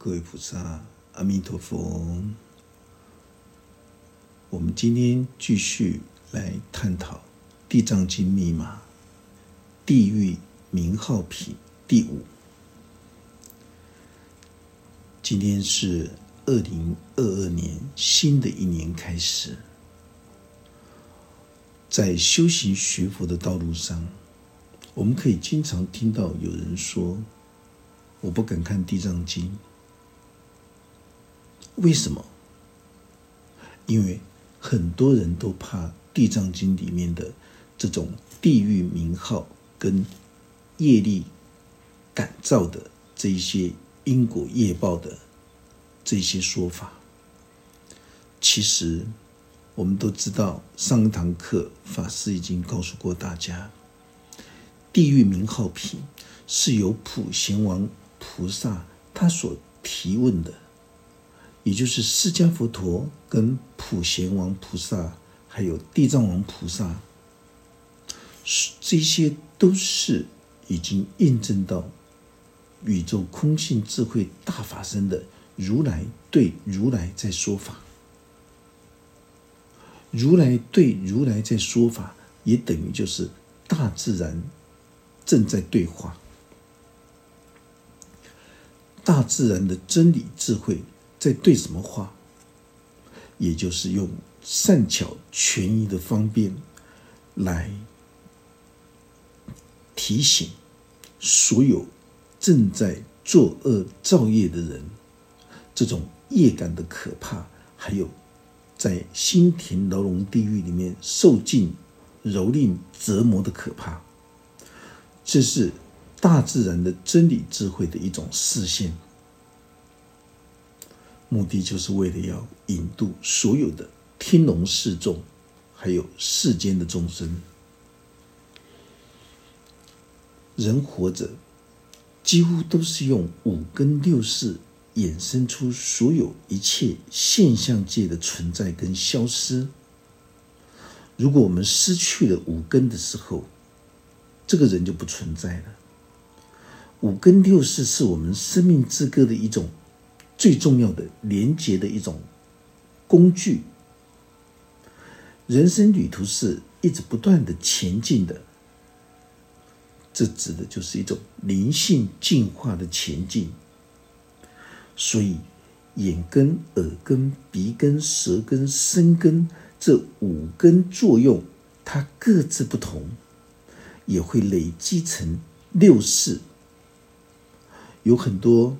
各位菩萨，阿弥陀佛。我们今天继续来探讨《地藏经》密码“地狱名号品”第五。今天是二零二二年新的一年开始，在修行学佛的道路上，我们可以经常听到有人说：“我不敢看《地藏经》。”为什么？因为很多人都怕《地藏经》里面的这种地狱名号跟业力感召的这一些因果业报的这些说法。其实我们都知道，上一堂课法师已经告诉过大家，地狱名号品是由普贤王菩萨他所提问的。也就是释迦佛陀跟普贤王菩萨，还有地藏王菩萨，这些都是已经印证到宇宙空性智慧大法身的如来对如来在说法，如来对如来在说法，也等于就是大自然正在对话，大自然的真理智慧。在对什么话？也就是用善巧权宜的方便来提醒所有正在作恶造业的人，这种业感的可怕，还有在心田牢笼地狱里面受尽蹂躏折磨的可怕。这是大自然的真理智慧的一种视线。目的就是为了要引渡所有的天龙四众，还有世间的众生。人活着，几乎都是用五根六识衍生出所有一切现象界的存在跟消失。如果我们失去了五根的时候，这个人就不存在了。五根六识是我们生命之歌的一种。最重要的连接的一种工具。人生旅途是一直不断的前进的，这指的就是一种灵性进化的前进。所以，眼根、耳根、鼻根、舌根、身根这五根作用，它各自不同，也会累积成六识。有很多。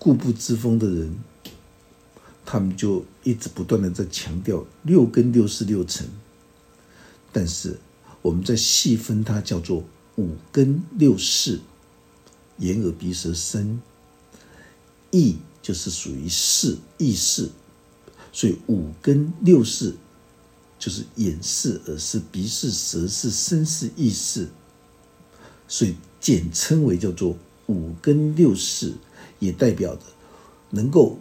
固步自封的人，他们就一直不断的在强调六根六识六尘，但是我们在细分它叫做五根六识，眼耳鼻舌身。意就是属于识意识，所以五根六识就是眼识、耳识、鼻识、舌识、身识、意识，所以简称为叫做五根六识。也代表着能够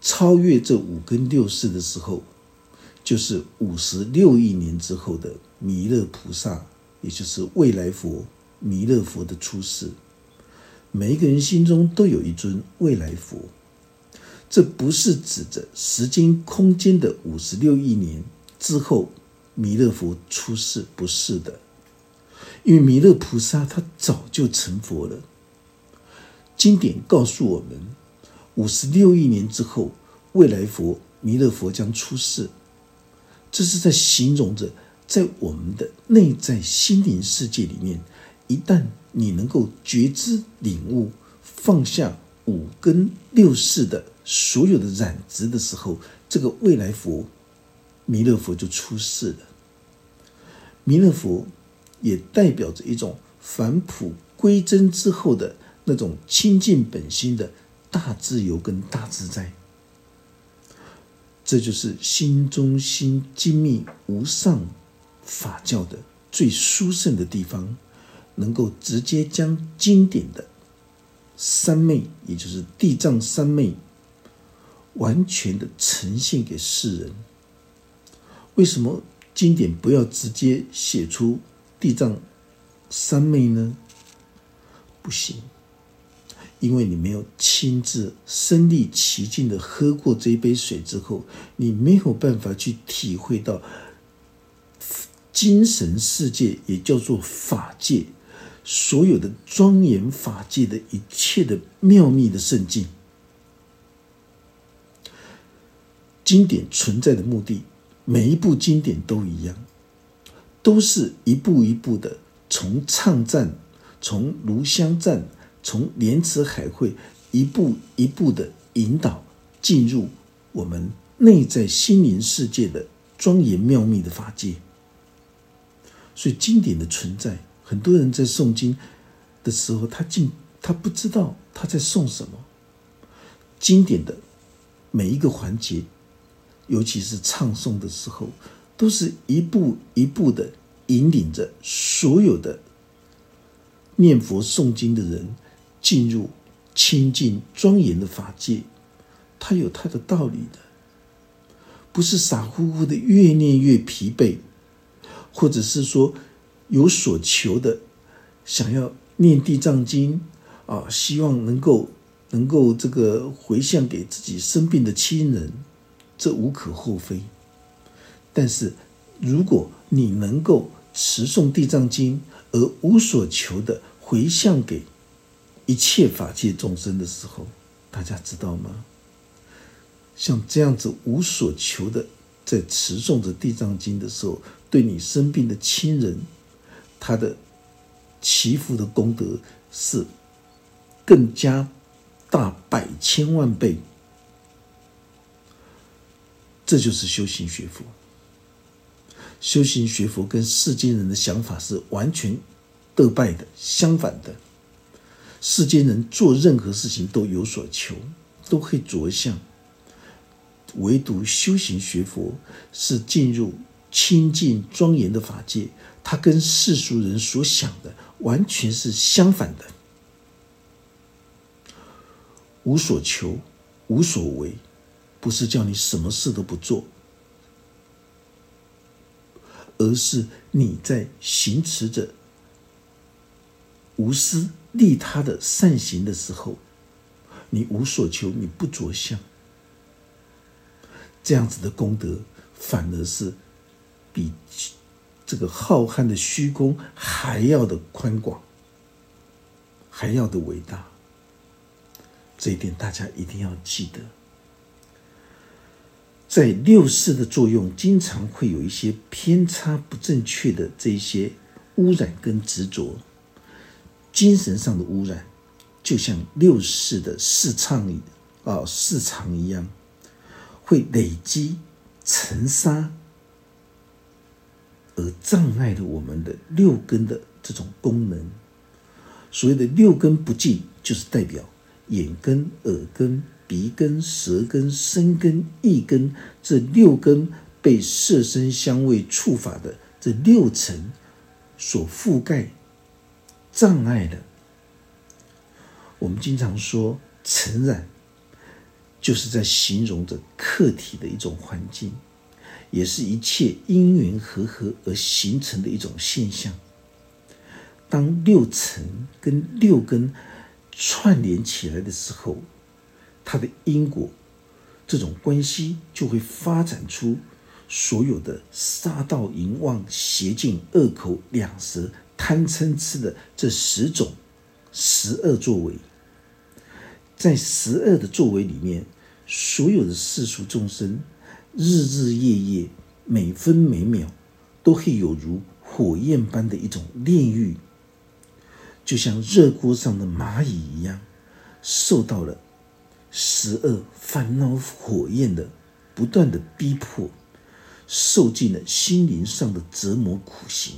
超越这五根六识的时候，就是五十六亿年之后的弥勒菩萨，也就是未来佛弥勒佛的出世。每一个人心中都有一尊未来佛，这不是指着时间空间的五十六亿年之后弥勒佛出世，不是的，因为弥勒菩萨他早就成佛了。经典告诉我们，五十六亿年之后，未来佛弥勒佛将出世。这是在形容着，在我们的内在心灵世界里面，一旦你能够觉知、领悟、放下五根六识的所有的染执的时候，这个未来佛弥勒佛就出世了。弥勒佛也代表着一种返璞归真之后的。那种清净本心的大自由跟大自在，这就是心中心精密无上法教的最殊胜的地方，能够直接将经典的三昧，也就是地藏三昧，完全的呈现给世人。为什么经典不要直接写出地藏三昧呢？不行。因为你没有亲自身历其境的喝过这一杯水之后，你没有办法去体会到精神世界，也叫做法界，所有的庄严法界的一切的妙秘的圣境。经典存在的目的，每一部经典都一样，都是一步一步的从唱赞，从炉香赞。从莲池海会一步一步的引导进入我们内在心灵世界的庄严妙密的法界，所以经典的存在，很多人在诵经的时候，他竟他不知道他在诵什么。经典的每一个环节，尤其是唱诵的时候，都是一步一步的引领着所有的念佛诵经的人。进入清净庄严的法界，它有它的道理的，不是傻乎乎的越念越疲惫，或者是说有所求的想要念地藏经啊，希望能够能够这个回向给自己生病的亲人，这无可厚非。但是如果你能够持诵地藏经而无所求的回向给。一切法界众生的时候，大家知道吗？像这样子无所求的在持诵着地藏经的时候，对你生病的亲人，他的祈福的功德是更加大百千万倍。这就是修行学佛。修行学佛跟世间人的想法是完全得败的，相反的。世间人做任何事情都有所求，都会着相；唯独修行学佛是进入清净庄严的法界，它跟世俗人所想的完全是相反的。无所求，无所为，不是叫你什么事都不做，而是你在行持着无私。利他的善行的时候，你无所求，你不着相，这样子的功德反而是比这个浩瀚的虚空还要的宽广，还要的伟大。这一点大家一定要记得，在六世的作用，经常会有一些偏差、不正确的这些污染跟执着。精神上的污染，就像六世的市场啊市场一样，会累积尘沙，而障碍了我们的六根的这种功能。所谓的六根不净，就是代表眼根、耳根、鼻根、舌根、身根、意根这六根被色身香味触法的这六层所覆盖。障碍的，我们经常说尘染，就是在形容着客体的一种环境，也是一切因缘和合而形成的一种现象。当六尘跟六根串联起来的时候，它的因果这种关系就会发展出所有的杀盗淫妄邪见恶口两舌。贪嗔痴的这十种十恶作为，在十恶的作为里面，所有的世俗众生，日日夜夜、每分每秒，都会有如火焰般的一种炼狱，就像热锅上的蚂蚁一样，受到了十恶烦恼火焰的不断的逼迫，受尽了心灵上的折磨苦刑。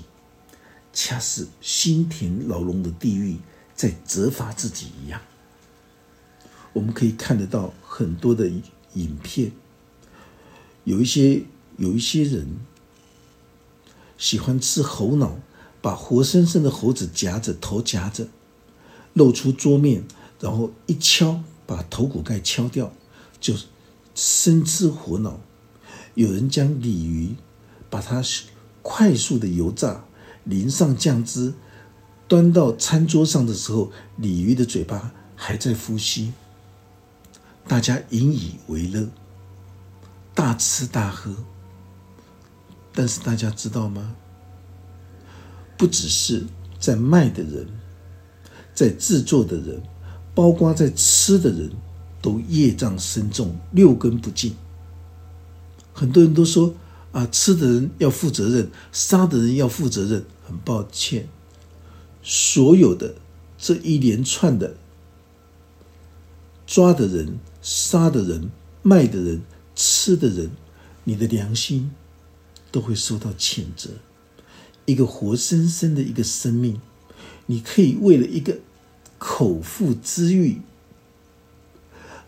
恰似心田牢笼的地狱在责罚自己一样。我们可以看得到很多的影片，有一些有一些人喜欢吃猴脑，把活生生的猴子夹着头夹着，露出桌面，然后一敲把头骨盖敲掉，就生吃活脑。有人将鲤鱼把它快速的油炸。淋上酱汁，端到餐桌上的时候，鲤鱼的嘴巴还在呼吸，大家引以为乐，大吃大喝。但是大家知道吗？不只是在卖的人，在制作的人，包括在吃的人，都业障深重，六根不净。很多人都说啊，吃的人要负责任，杀的人要负责任。很抱歉，所有的这一连串的抓的人、杀的人、卖的人、吃的人，你的良心。都会受到谴责。一个活生生的一个生命，你可以为了一个口腹之欲，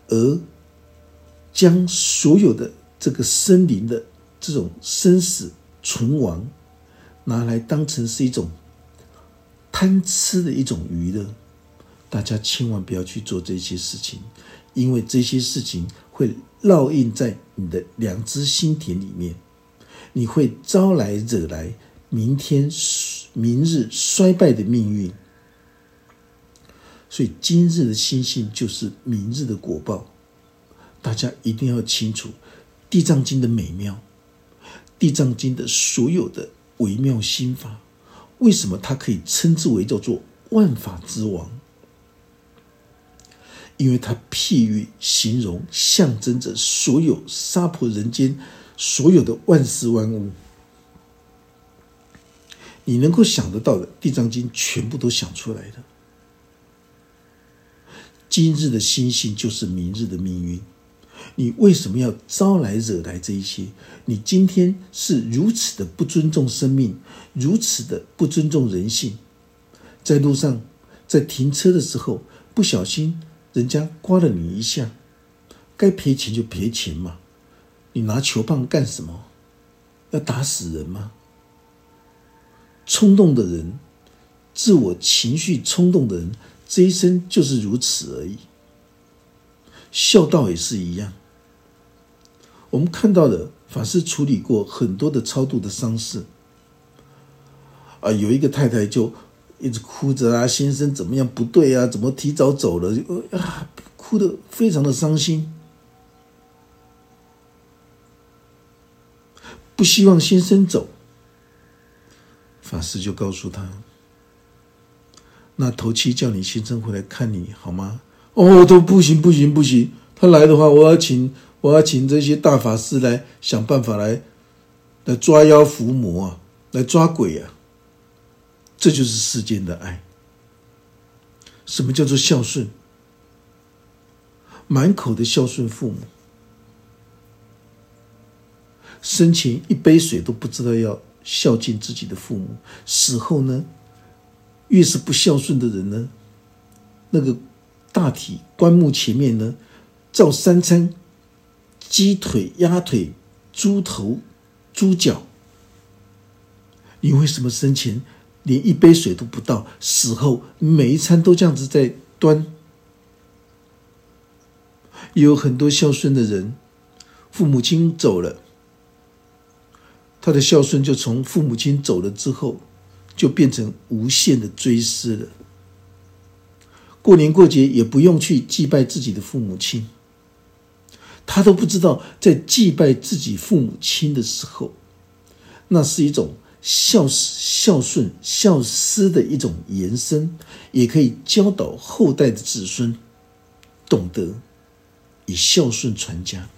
而将所有的这个生灵的这种生死存亡，拿来当成是一种贪吃的一种娱乐。大家千万不要去做这些事情，因为这些事情会烙印在你的良知心田里面。你会招来惹来明天、明日衰败的命运，所以今日的心性就是明日的果报。大家一定要清楚《地藏经》的美妙，《地藏经》的所有的微妙心法，为什么它可以称之为叫做万法之王？因为它譬喻、形容、象征着所有娑婆人间。所有的万事万物，你能够想得到的《地藏经》全部都想出来的。今日的心性就是明日的命运。你为什么要招来惹来这一些？你今天是如此的不尊重生命，如此的不尊重人性，在路上在停车的时候不小心人家刮了你一下，该赔钱就赔钱嘛。你拿球棒干什么？要打死人吗？冲动的人，自我情绪冲动的人，这一生就是如此而已。孝道也是一样。我们看到的法师处理过很多的超度的丧事，啊，有一个太太就一直哭着啊，先生怎么样不对啊？怎么提早走了？啊，哭得非常的伤心。不希望先生走，法师就告诉他：“那头七叫你先生回来看你好吗？”哦，都不行，不行，不行！他来的话，我要请，我要请这些大法师来想办法来，来抓妖伏魔啊，来抓鬼啊！这就是世间的爱。什么叫做孝顺？满口的孝顺父母。生前一杯水都不知道要孝敬自己的父母，死后呢，越是不孝顺的人呢，那个大体棺木前面呢，照三餐，鸡腿、鸭腿、猪头、猪脚。你为什么生前连一杯水都不倒，死后每一餐都这样子在端？有很多孝顺的人，父母亲走了。他的孝顺就从父母亲走了之后，就变成无限的追思了。过年过节也不用去祭拜自己的父母亲，他都不知道在祭拜自己父母亲的时候，那是一种孝孝顺孝思的一种延伸，也可以教导后代的子孙懂得以孝顺传家。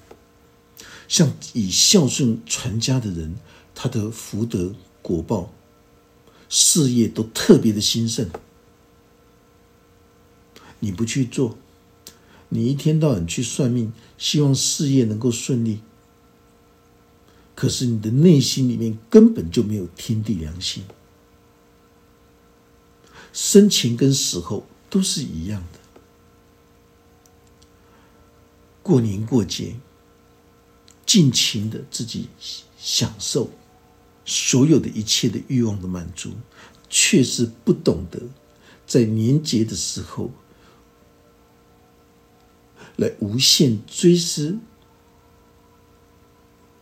像以孝顺传家的人。他的福德果报、事业都特别的兴盛。你不去做，你一天到晚去算命，希望事业能够顺利，可是你的内心里面根本就没有天地良心。生前跟死后都是一样的，过年过节，尽情的自己享受。所有的一切的欲望的满足，却是不懂得在年节的时候来无限追思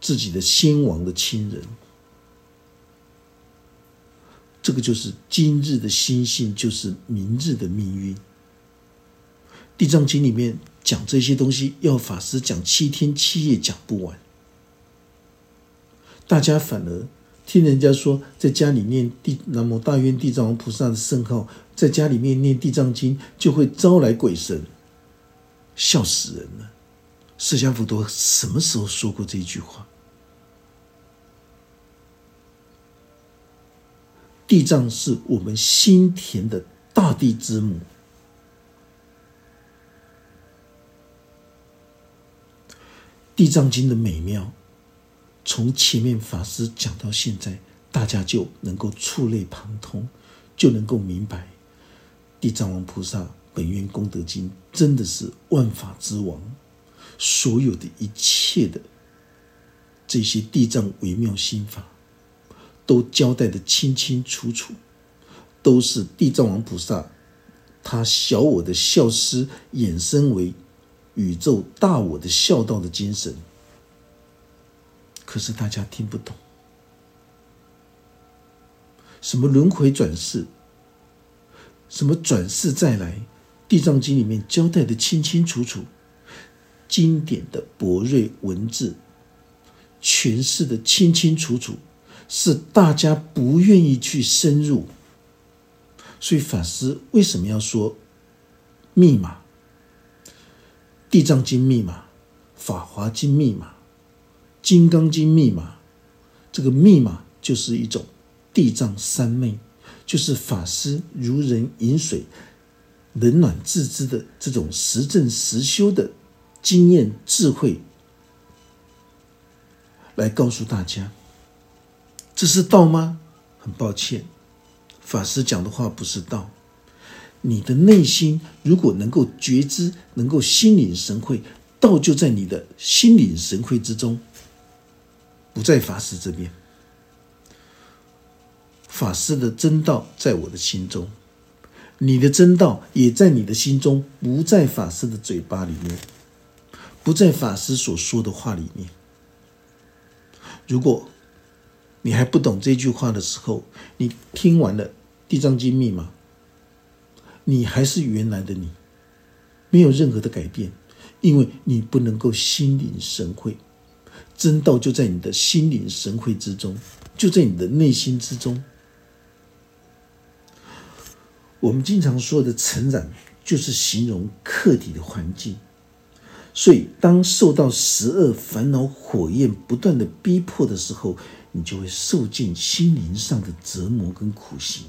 自己的先亡的亲人。这个就是今日的心性，就是明日的命运。地藏经》里面讲这些东西，要法师讲七天七夜讲不完。大家反而听人家说，在家里念地南无大愿地藏王菩萨的圣号，在家里面念《地藏经》就会招来鬼神，笑死人了。释迦佛陀什么时候说过这句话？地藏是我们心田的大地之母，《地藏经》的美妙，从前面法师讲到现在，大家就能够触类旁通，就能够明白，地藏王菩萨本愿功德经真的是万法之王。所有的一切的这些地藏微妙心法，都交代的清清楚楚，都是地藏王菩萨他小我的孝思衍生为宇宙大我的孝道的精神。可是大家听不懂，什么轮回转世，什么转世再来，地藏经里面交代的清清楚楚。经典的博瑞文字诠释的清清楚楚，是大家不愿意去深入。所以法师为什么要说密码？《地藏经》密码，《法华经》密码，《金刚经》密码。这个密码就是一种地藏三昧，就是法师如人饮水，冷暖自知的这种实证实修的。经验、智慧，来告诉大家，这是道吗？很抱歉，法师讲的话不是道。你的内心如果能够觉知，能够心领神会，道就在你的心领神会之中，不在法师这边。法师的真道在我的心中，你的真道也在你的心中，不在法师的嘴巴里面。不在法师所说的话里面。如果你还不懂这句话的时候，你听完了《地藏经》密码，你还是原来的你，没有任何的改变，因为你不能够心领神会，真道就在你的心领神会之中，就在你的内心之中。我们经常说的成长，就是形容客体的环境。所以，当受到十二烦恼火焰不断的逼迫的时候，你就会受尽心灵上的折磨跟苦刑，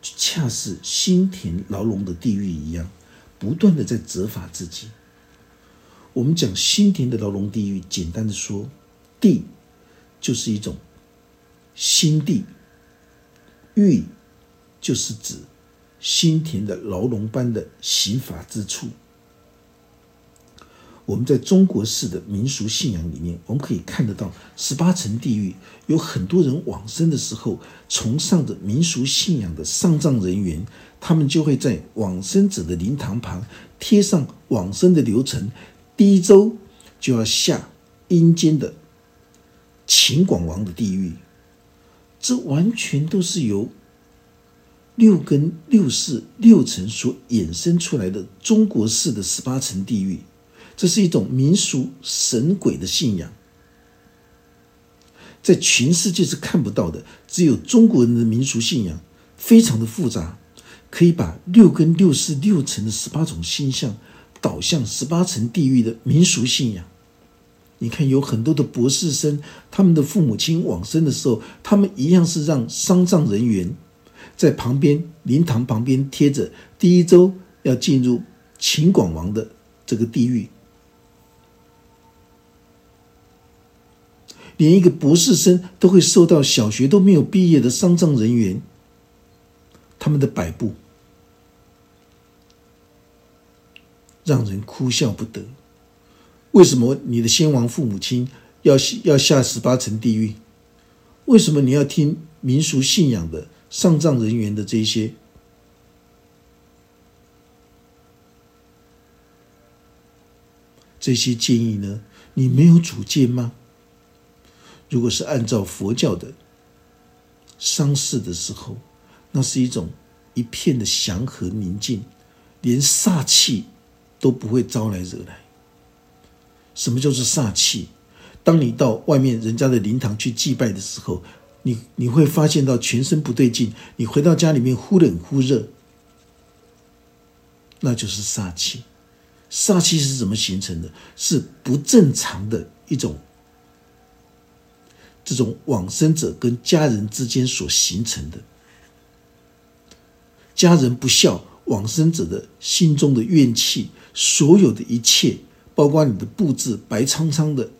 恰似心田牢笼的地狱一样，不断的在责罚自己。我们讲心田的牢笼地狱，简单的说，地就是一种心地，狱就是指心田的牢笼般的刑罚之处。我们在中国式的民俗信仰里面，我们可以看得到十八层地狱有很多人往生的时候，崇尚着民俗信仰的丧葬人员，他们就会在往生者的灵堂旁贴上往生的流程，第一周就要下阴间的秦广王的地狱，这完全都是由六根六世六层所衍生出来的中国式的十八层地狱。这是一种民俗神鬼的信仰，在全世界是看不到的。只有中国人的民俗信仰非常的复杂，可以把六根六世六层的十八种星象导向十八层地狱的民俗信仰。你看，有很多的博士生，他们的父母亲往生的时候，他们一样是让丧葬人员在旁边灵堂旁边贴着第一周要进入秦广王的这个地狱。连一个博士生都会受到小学都没有毕业的丧葬人员他们的摆布，让人哭笑不得。为什么你的先王父母亲要要下十八层地狱？为什么你要听民俗信仰的丧葬人员的这些这些建议呢？你没有主见吗？如果是按照佛教的丧事的时候，那是一种一片的祥和宁静，连煞气都不会招来惹来。什么叫做煞气？当你到外面人家的灵堂去祭拜的时候，你你会发现到全身不对劲，你回到家里面忽冷忽热，那就是煞气。煞气是怎么形成的？是不正常的一种，这种往生者跟家人之间所形成的。家人不孝，往生者的心中的怨气，所有的一切，包括你的布置白苍苍的，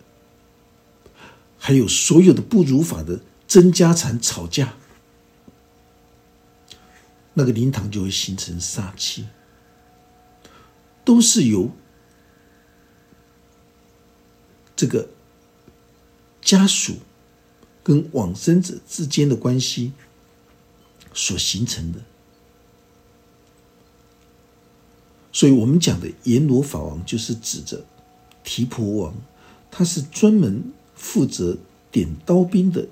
还有所有的不如法的争家产、吵架，那个灵堂就会形成杀气，都是由这个家属跟往生者之间的关系所形成的。所以我们讲的阎罗法王，就是指着提婆王，他是专门负责点刀兵的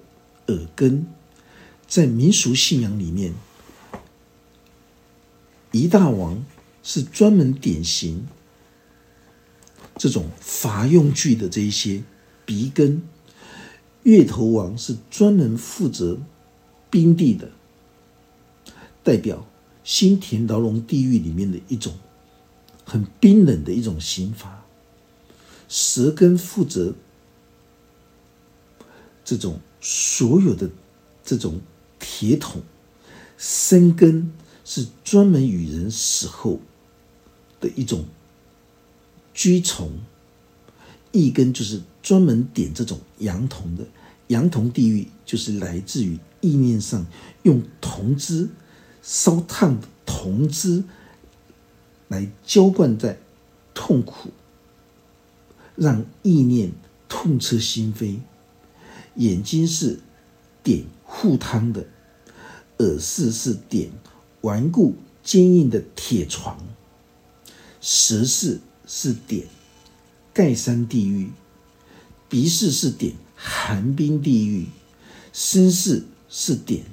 耳根。在民俗信仰里面，一大王是专门典型这种法用具的这一些鼻根，月头王是专门负责冰地的，代表新田牢笼地狱里面的一种。很冰冷的一种刑罚，舌根负责这种所有的这种铁桶，生根是专门与人死后的一种居虫，一根就是专门点这种阳铜的，阳铜地狱就是来自于意念上用铜汁烧烫的铜汁。来浇灌在痛苦，让意念痛彻心扉；眼睛是点护汤的，耳饰是点顽固坚硬的铁床；舌饰是点盖山地狱；鼻饰是点寒冰地狱；身饰是点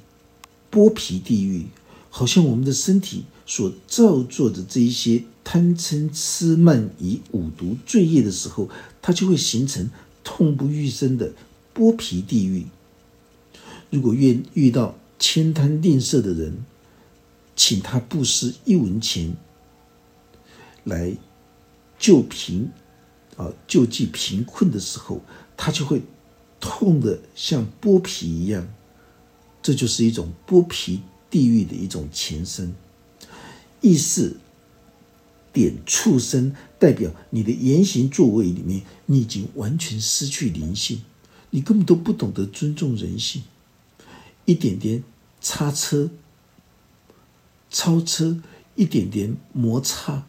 剥皮地狱。好像我们的身体。所造作的这一些贪嗔痴慢疑五毒罪业的时候，它就会形成痛不欲生的剥皮地狱。如果遇遇到悭贪吝啬的人，请他布施一文钱来救贫啊救济贫困的时候，他就会痛的像剥皮一样。这就是一种剥皮地狱的一种前身。意识点畜生，代表你的言行作为里面，你已经完全失去灵性，你根本都不懂得尊重人性，一点点擦车、超车，一点点摩擦，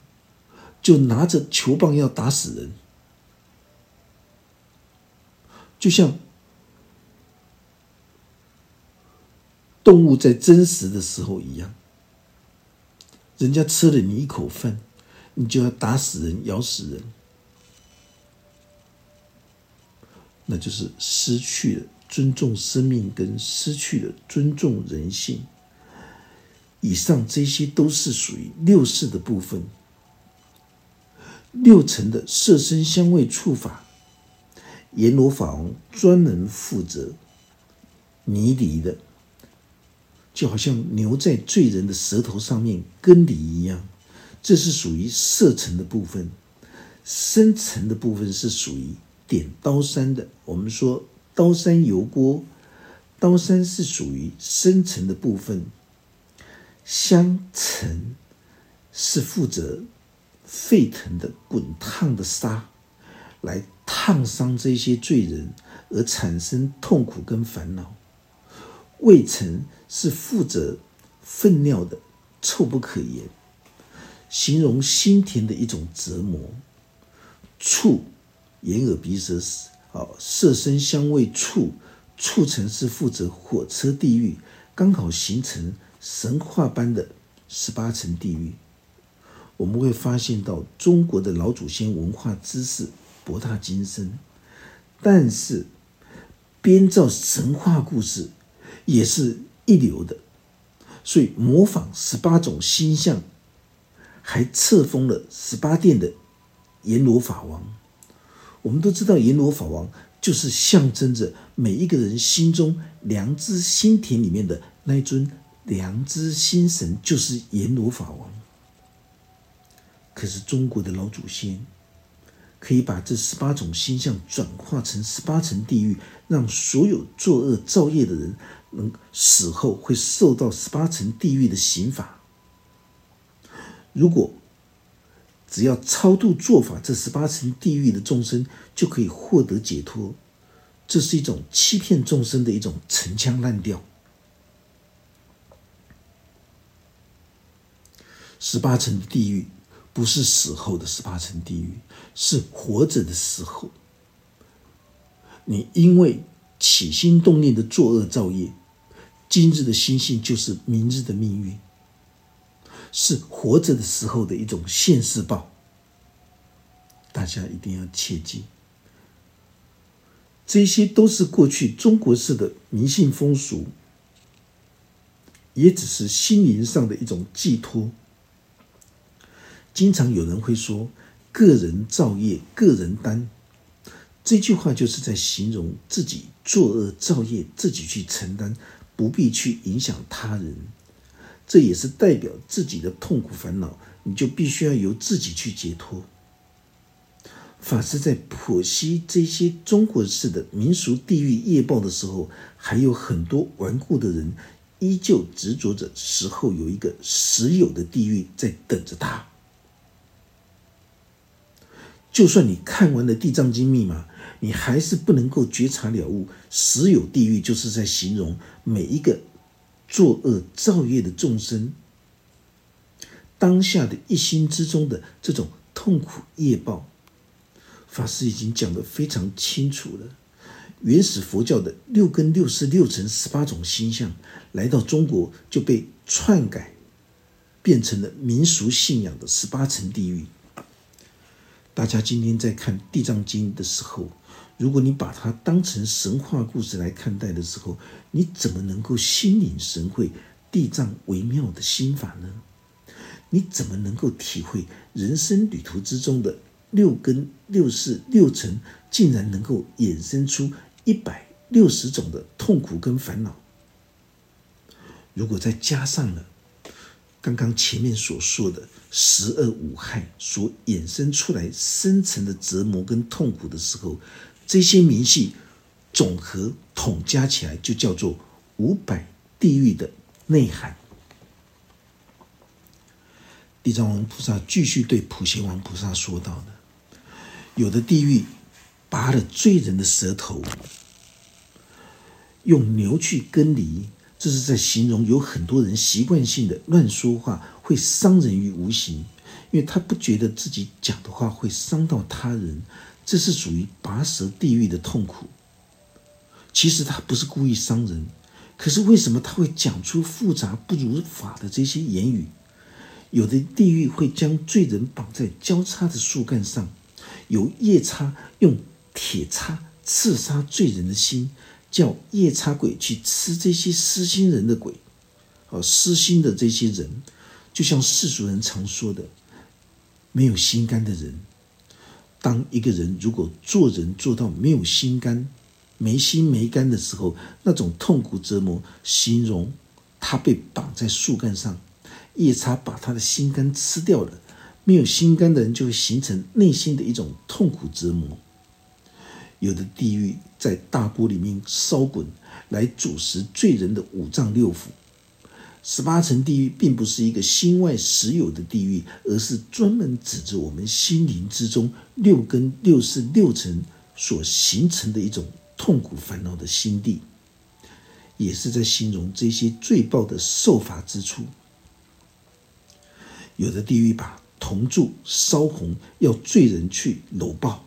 就拿着球棒要打死人，就像动物在真实的时候一样。人家吃了你一口饭，你就要打死人、咬死人，那就是失去了尊重生命，跟失去了尊重人性。以上这些都是属于六世的部分，六层的色身香味触法，阎罗法王专门负责泥犁的。就好像牛在罪人的舌头上面耕犁一样，这是属于色层的部分；深层的部分是属于点刀山的。我们说刀山油锅，刀山是属于深层的部分，香尘是负责沸腾的滚烫的沙，来烫伤这些罪人，而产生痛苦跟烦恼。未曾是负责粪尿的，臭不可言，形容心田的一种折磨。触眼耳鼻舌啊，色身香味触，触成是负责火车地狱，刚好形成神话般的十八层地狱。我们会发现到中国的老祖先文化知识博大精深，但是编造神话故事。也是一流的，所以模仿十八种星象，还册封了十八殿的阎罗法王。我们都知道，阎罗法王就是象征着每一个人心中良知心田里面的那一尊良知心神，就是阎罗法王。可是中国的老祖先可以把这十八种星象转化成十八层地狱，让所有作恶造业的人能死后会受到十八层地狱的刑罚。如果只要超度做法，这十八层地狱的众生就可以获得解脱。这是一种欺骗众生的一种陈腔滥调。十八层地狱不是死后的十八层地狱，是活着的时候。你因为起心动念的作恶造业，今日的心性就是明日的命运。是活着的时候的一种现世报，大家一定要切记。这些都是过去中国式的迷信风俗，也只是心灵上的一种寄托。经常有人会说“个人造业，个人担”，这句话就是在形容自己作恶造业，自己去承担，不必去影响他人。这也是代表自己的痛苦烦恼，你就必须要由自己去解脱。法师在剖析这些中国式的民俗地狱业报的时候，还有很多顽固的人依旧执着着死后有一个实有的地狱在等着他。就算你看完了《地藏经》密码，你还是不能够觉察了悟，实有地狱就是在形容每一个。作恶造业的众生，当下的一心之中的这种痛苦业报，法师已经讲得非常清楚了。原始佛教的六根、六识、六尘、十八种星象，来到中国就被篡改，变成了民俗信仰的十八层地狱。大家今天在看《地藏经》的时候。如果你把它当成神话故事来看待的时候，你怎么能够心领神会地藏微妙的心法呢？你怎么能够体会人生旅途之中的六根、六识、六尘，竟然能够衍生出一百六十种的痛苦跟烦恼？如果再加上了刚刚前面所说的十恶五害所衍生出来深层的折磨跟痛苦的时候，这些明细总和统加起来，就叫做五百地狱的内涵。地藏王菩萨继续对普贤王菩萨说道的：有的地狱拔了罪人的舌头，用牛去耕犁，这是在形容有很多人习惯性的乱说话，会伤人于无形，因为他不觉得自己讲的话会伤到他人。这是属于拔舌地狱的痛苦。其实他不是故意伤人，可是为什么他会讲出复杂不如法的这些言语？有的地狱会将罪人绑在交叉的树干上，由夜叉用铁叉刺杀罪人的心，叫夜叉鬼去吃这些失心人的鬼。哦，失心的这些人，就像世俗人常说的，没有心肝的人。当一个人如果做人做到没有心肝、没心没肝的时候，那种痛苦折磨，形容他被绑在树干上，夜叉把他的心肝吃掉了。没有心肝的人就会形成内心的一种痛苦折磨。有的地狱在大锅里面烧滚，来煮食罪人的五脏六腑。十八层地狱并不是一个心外实有的地狱，而是专门指着我们心灵之中六根、六识、六尘所形成的一种痛苦烦恼的心地，也是在形容这些罪报的受罚之处。有的地狱把铜柱烧红，要罪人去搂抱。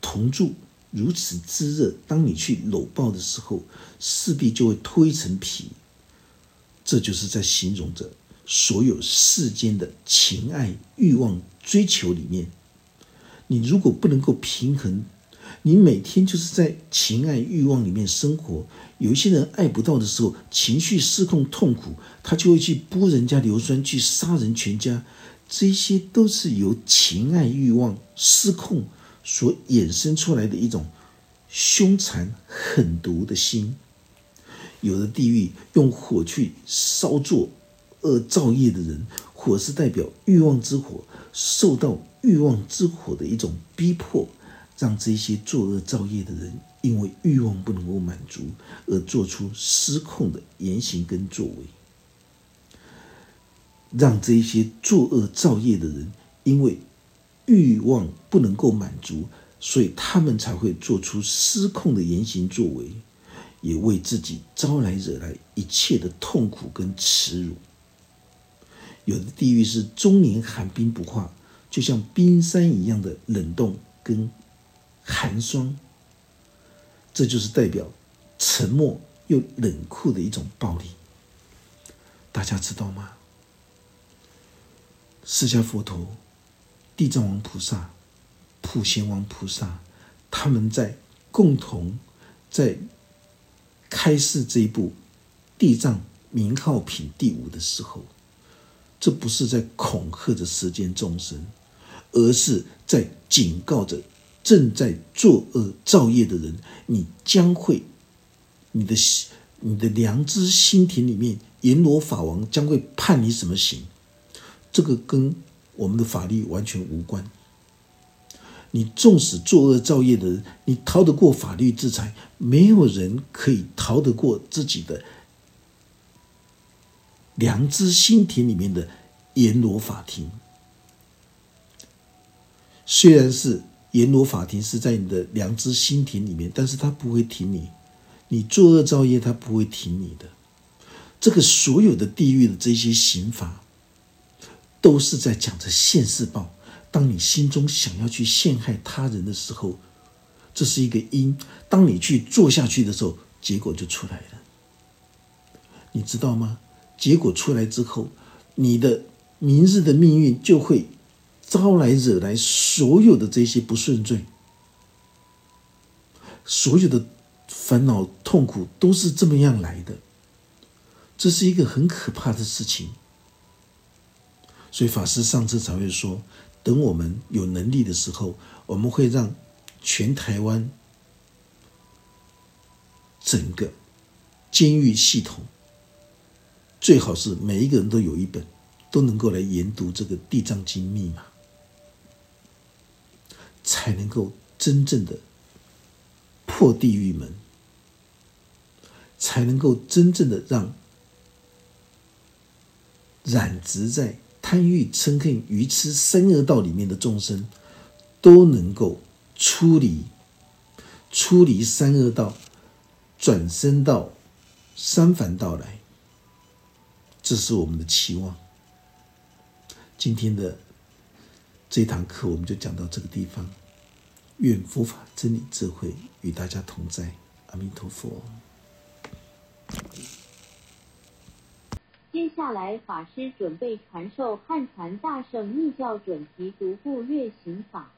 铜柱如此炙热，当你去搂抱的时候，势必就会脱一层皮。这就是在形容着所有世间的情爱、欲望、追求里面，你如果不能够平衡，你每天就是在情爱、欲望里面生活。有一些人爱不到的时候，情绪失控、痛苦，他就会去剥人家硫酸，去杀人全家。这些都是由情爱欲望失控所衍生出来的一种凶残狠毒的心。有的地狱用火去烧作恶造业的人，火是代表欲望之火，受到欲望之火的一种逼迫，让这些作恶造业的人因为欲望不能够满足而做出失控的言行跟作为。让这些作恶造业的人，因为欲望不能够满足，所以他们才会做出失控的言行作为，也为自己招来惹来一切的痛苦跟耻辱。有的地狱是终年寒冰不化，就像冰山一样的冷冻跟寒霜，这就是代表沉默又冷酷的一种暴力。大家知道吗？释迦佛陀、地藏王菩萨、普贤王菩萨，他们在共同在开示这一部《地藏名号品》第五的时候，这不是在恐吓着世间众生，而是在警告着正在作恶造业的人：你将会，你的你的良知心田里面，阎罗法王将会判你什么刑？这个跟我们的法律完全无关。你纵使作恶造业的人，你逃得过法律制裁，没有人可以逃得过自己的良知心田里面的阎罗法庭。虽然是阎罗法庭是在你的良知心田里面，但是他不会停你。你作恶造业，他不会停你的。这个所有的地狱的这些刑罚。都是在讲着现世报。当你心中想要去陷害他人的时候，这是一个因；当你去做下去的时候，结果就出来了。你知道吗？结果出来之后，你的明日的命运就会招来惹来所有的这些不顺遂，所有的烦恼痛苦都是这么样来的。这是一个很可怕的事情。所以法师上次才会说，等我们有能力的时候，我们会让全台湾整个监狱系统，最好是每一个人都有一本，都能够来研读这个《地藏经》密码，才能够真正的破地狱门，才能够真正的让染执在。贪欲、嗔恨、愚痴三恶道里面的众生，都能够出离、出离三恶道，转身到三凡道来。这是我们的期望。今天的这堂课，我们就讲到这个地方。愿佛法真理智慧与大家同在。阿弥陀佛。接下来，法师准备传授汉传大圣密教准提独步月行法。